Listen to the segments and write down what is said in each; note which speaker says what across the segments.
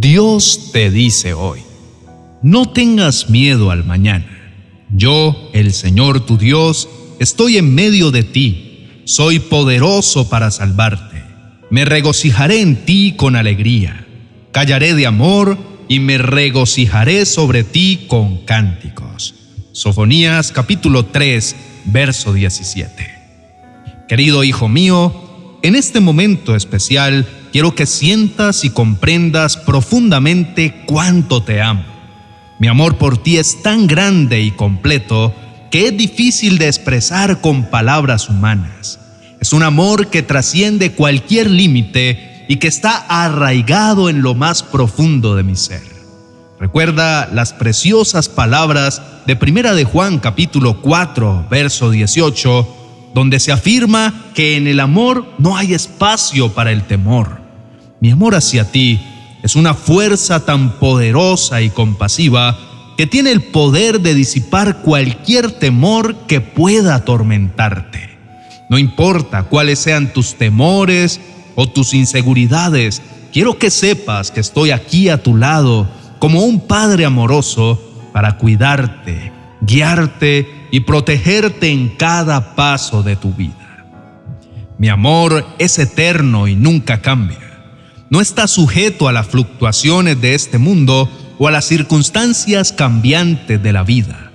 Speaker 1: Dios te dice hoy, no tengas miedo al mañana. Yo, el Señor tu Dios, estoy en medio de ti, soy poderoso para salvarte. Me regocijaré en ti con alegría, callaré de amor y me regocijaré sobre ti con cánticos. Sofonías capítulo 3, verso 17. Querido hijo mío, en este momento especial, quiero que sientas y comprendas profundamente cuánto te amo. Mi amor por ti es tan grande y completo que es difícil de expresar con palabras humanas. Es un amor que trasciende cualquier límite y que está arraigado en lo más profundo de mi ser. Recuerda las preciosas palabras de Primera de Juan capítulo 4, verso 18, donde se afirma que en el amor no hay espacio para el temor. Mi amor hacia ti es una fuerza tan poderosa y compasiva que tiene el poder de disipar cualquier temor que pueda atormentarte. No importa cuáles sean tus temores o tus inseguridades, quiero que sepas que estoy aquí a tu lado como un Padre amoroso para cuidarte, guiarte y protegerte en cada paso de tu vida. Mi amor es eterno y nunca cambia no está sujeto a las fluctuaciones de este mundo o a las circunstancias cambiantes de la vida.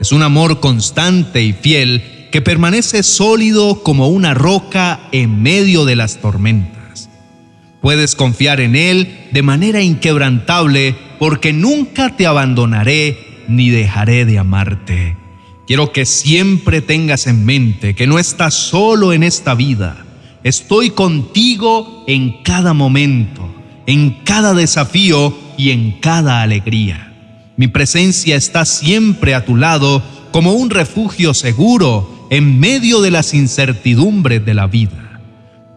Speaker 1: Es un amor constante y fiel que permanece sólido como una roca en medio de las tormentas. Puedes confiar en Él de manera inquebrantable porque nunca te abandonaré ni dejaré de amarte. Quiero que siempre tengas en mente que no estás solo en esta vida Estoy contigo en cada momento, en cada desafío y en cada alegría. Mi presencia está siempre a tu lado como un refugio seguro en medio de las incertidumbres de la vida.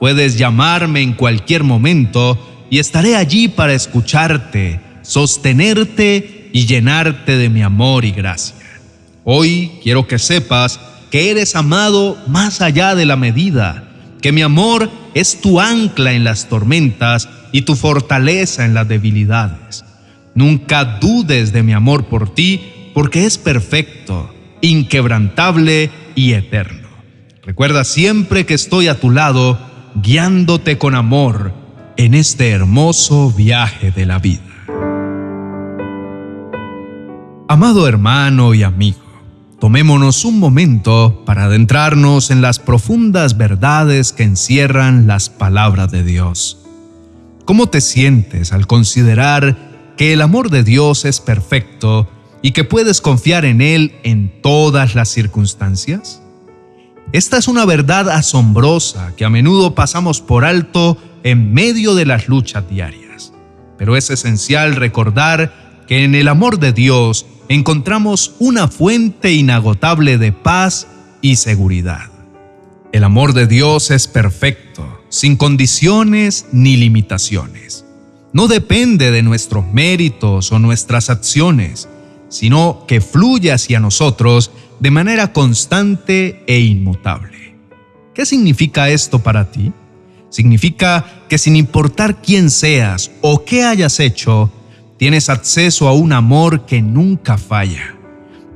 Speaker 1: Puedes llamarme en cualquier momento y estaré allí para escucharte, sostenerte y llenarte de mi amor y gracia. Hoy quiero que sepas que eres amado más allá de la medida que mi amor es tu ancla en las tormentas y tu fortaleza en las debilidades. Nunca dudes de mi amor por ti, porque es perfecto, inquebrantable y eterno. Recuerda siempre que estoy a tu lado, guiándote con amor en este hermoso viaje de la vida. Amado hermano y amigo, Tomémonos un momento para adentrarnos en las profundas verdades que encierran las palabras de Dios. ¿Cómo te sientes al considerar que el amor de Dios es perfecto y que puedes confiar en Él en todas las circunstancias? Esta es una verdad asombrosa que a menudo pasamos por alto en medio de las luchas diarias, pero es esencial recordar que en el amor de Dios encontramos una fuente inagotable de paz y seguridad. El amor de Dios es perfecto, sin condiciones ni limitaciones. No depende de nuestros méritos o nuestras acciones, sino que fluye hacia nosotros de manera constante e inmutable. ¿Qué significa esto para ti? Significa que sin importar quién seas o qué hayas hecho, Tienes acceso a un amor que nunca falla.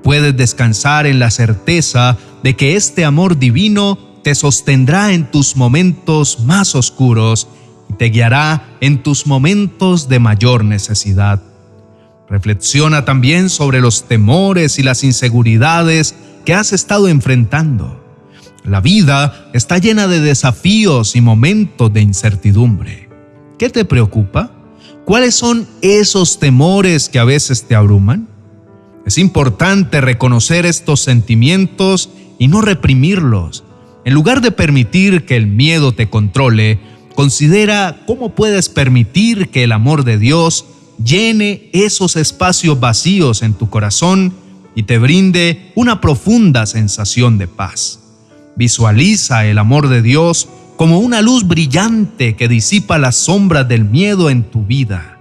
Speaker 1: Puedes descansar en la certeza de que este amor divino te sostendrá en tus momentos más oscuros y te guiará en tus momentos de mayor necesidad. Reflexiona también sobre los temores y las inseguridades que has estado enfrentando. La vida está llena de desafíos y momentos de incertidumbre. ¿Qué te preocupa? ¿Cuáles son esos temores que a veces te abruman? Es importante reconocer estos sentimientos y no reprimirlos. En lugar de permitir que el miedo te controle, considera cómo puedes permitir que el amor de Dios llene esos espacios vacíos en tu corazón y te brinde una profunda sensación de paz. Visualiza el amor de Dios como una luz brillante que disipa las sombras del miedo en tu vida.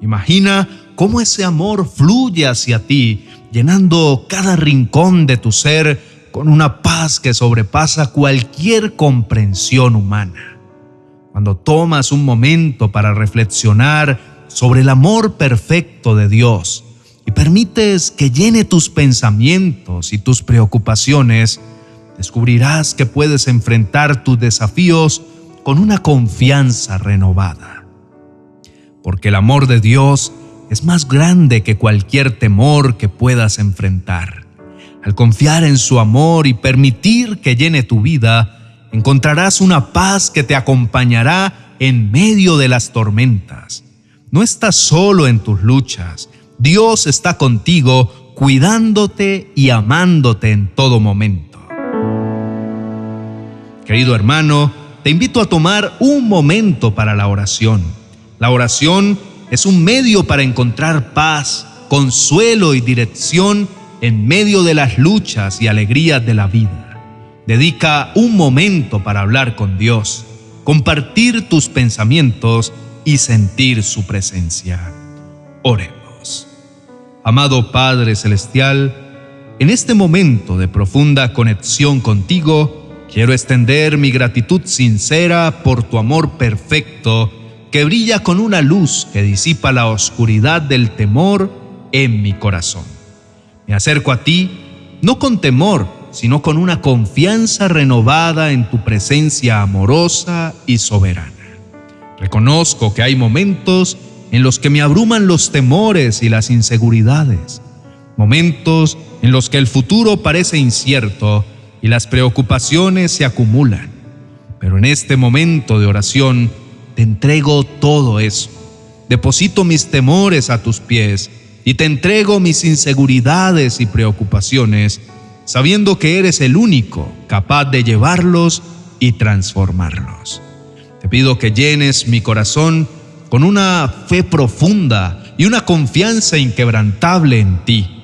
Speaker 1: Imagina cómo ese amor fluye hacia ti, llenando cada rincón de tu ser con una paz que sobrepasa cualquier comprensión humana. Cuando tomas un momento para reflexionar sobre el amor perfecto de Dios y permites que llene tus pensamientos y tus preocupaciones, descubrirás que puedes enfrentar tus desafíos con una confianza renovada. Porque el amor de Dios es más grande que cualquier temor que puedas enfrentar. Al confiar en su amor y permitir que llene tu vida, encontrarás una paz que te acompañará en medio de las tormentas. No estás solo en tus luchas. Dios está contigo, cuidándote y amándote en todo momento. Querido hermano, te invito a tomar un momento para la oración. La oración es un medio para encontrar paz, consuelo y dirección en medio de las luchas y alegrías de la vida. Dedica un momento para hablar con Dios, compartir tus pensamientos y sentir su presencia. Oremos. Amado Padre Celestial, en este momento de profunda conexión contigo, quiero extender mi gratitud sincera por tu amor perfecto que brilla con una luz que disipa la oscuridad del temor en mi corazón. Me acerco a ti no con temor, sino con una confianza renovada en tu presencia amorosa y soberana. Reconozco que hay momentos en los que me abruman los temores y las inseguridades, momentos en los que el futuro parece incierto y las preocupaciones se acumulan. Pero en este momento de oración, te entrego todo eso. Deposito mis temores a tus pies y te entrego mis inseguridades y preocupaciones, sabiendo que eres el único capaz de llevarlos y transformarlos. Te pido que llenes mi corazón con una fe profunda y una confianza inquebrantable en ti.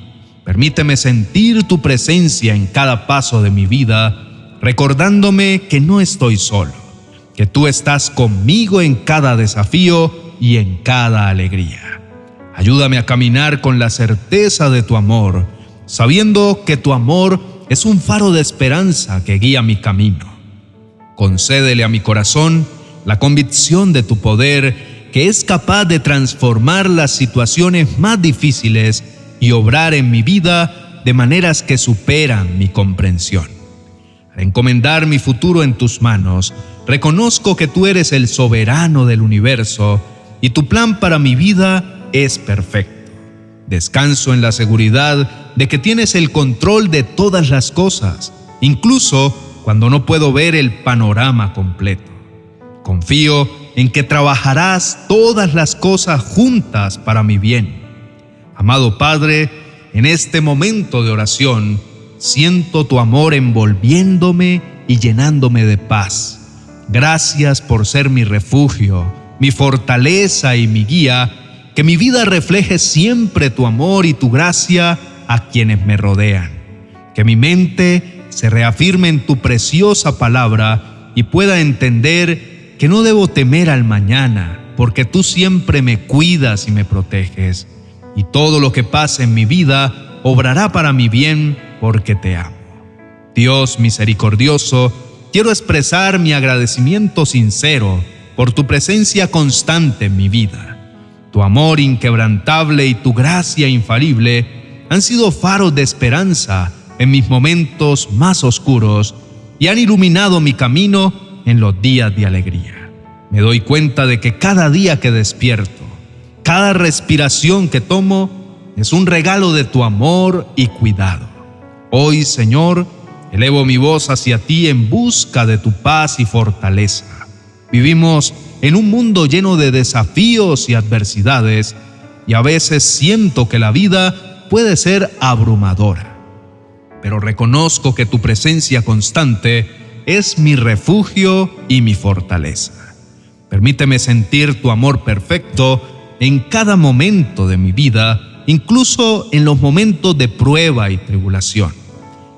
Speaker 1: Permíteme sentir tu presencia en cada paso de mi vida, recordándome que no estoy solo que tú estás conmigo en cada desafío y en cada alegría. Ayúdame a caminar con la certeza de tu amor, sabiendo que tu amor es un faro de esperanza que guía mi camino. Concédele a mi corazón la convicción de tu poder que es capaz de transformar las situaciones más difíciles y obrar en mi vida de maneras que superan mi comprensión. Al encomendar mi futuro en tus manos, reconozco que tú eres el soberano del universo y tu plan para mi vida es perfecto. Descanso en la seguridad de que tienes el control de todas las cosas, incluso cuando no puedo ver el panorama completo. Confío en que trabajarás todas las cosas juntas para mi bien. Amado Padre, en este momento de oración, siento tu amor envolviéndome y llenándome de paz. Gracias por ser mi refugio, mi fortaleza y mi guía, que mi vida refleje siempre tu amor y tu gracia a quienes me rodean. Que mi mente se reafirme en tu preciosa palabra y pueda entender que no debo temer al mañana, porque tú siempre me cuidas y me proteges, y todo lo que pase en mi vida obrará para mi bien porque te amo. Dios misericordioso, quiero expresar mi agradecimiento sincero por tu presencia constante en mi vida. Tu amor inquebrantable y tu gracia infalible han sido faros de esperanza en mis momentos más oscuros y han iluminado mi camino en los días de alegría. Me doy cuenta de que cada día que despierto, cada respiración que tomo, es un regalo de tu amor y cuidado. Hoy, Señor, Elevo mi voz hacia ti en busca de tu paz y fortaleza. Vivimos en un mundo lleno de desafíos y adversidades y a veces siento que la vida puede ser abrumadora. Pero reconozco que tu presencia constante es mi refugio y mi fortaleza. Permíteme sentir tu amor perfecto en cada momento de mi vida, incluso en los momentos de prueba y tribulación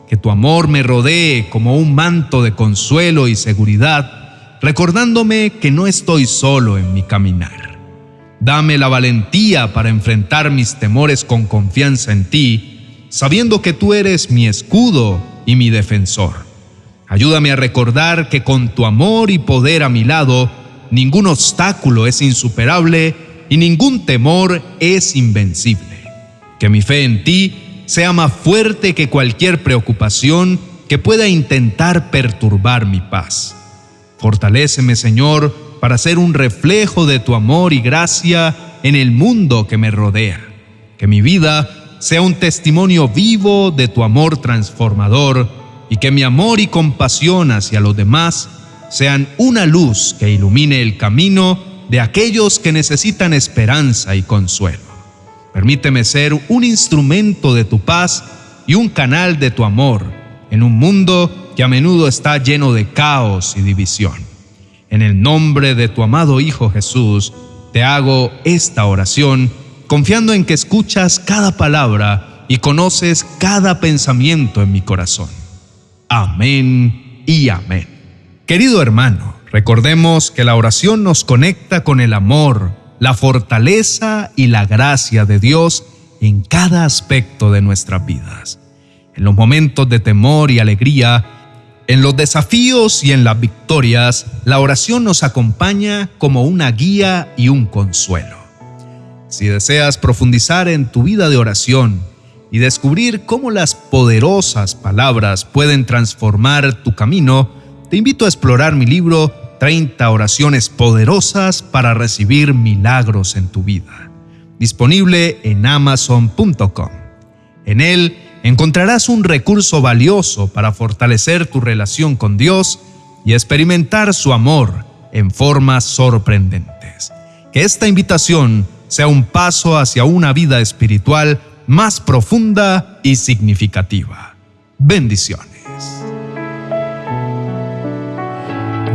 Speaker 1: que tu amor me rodee como un manto de consuelo y seguridad, recordándome que no estoy solo en mi caminar. Dame la valentía para enfrentar mis temores con confianza en ti, sabiendo que tú eres mi escudo y mi defensor. Ayúdame a recordar que con tu amor y poder a mi lado, ningún obstáculo es insuperable y ningún temor es invencible. Que mi fe en ti sea más fuerte que cualquier preocupación que pueda intentar perturbar mi paz. Fortaléceme, Señor, para ser un reflejo de tu amor y gracia en el mundo que me rodea. Que mi vida sea un testimonio vivo de tu amor transformador y que mi amor y compasión hacia los demás sean una luz que ilumine el camino de aquellos que necesitan esperanza y consuelo. Permíteme ser un instrumento de tu paz y un canal de tu amor en un mundo que a menudo está lleno de caos y división. En el nombre de tu amado Hijo Jesús, te hago esta oración confiando en que escuchas cada palabra y conoces cada pensamiento en mi corazón. Amén y amén. Querido hermano, recordemos que la oración nos conecta con el amor, la fortaleza y la gracia de Dios en cada aspecto de nuestras vidas. En los momentos de temor y alegría, en los desafíos y en las victorias, la oración nos acompaña como una guía y un consuelo. Si deseas profundizar en tu vida de oración y descubrir cómo las poderosas palabras pueden transformar tu camino, te invito a explorar mi libro 30 oraciones poderosas para recibir milagros en tu vida, disponible en amazon.com. En él encontrarás un recurso valioso para fortalecer tu relación con Dios y experimentar su amor en formas sorprendentes. Que esta invitación sea un paso hacia una vida espiritual más profunda y significativa. Bendiciones.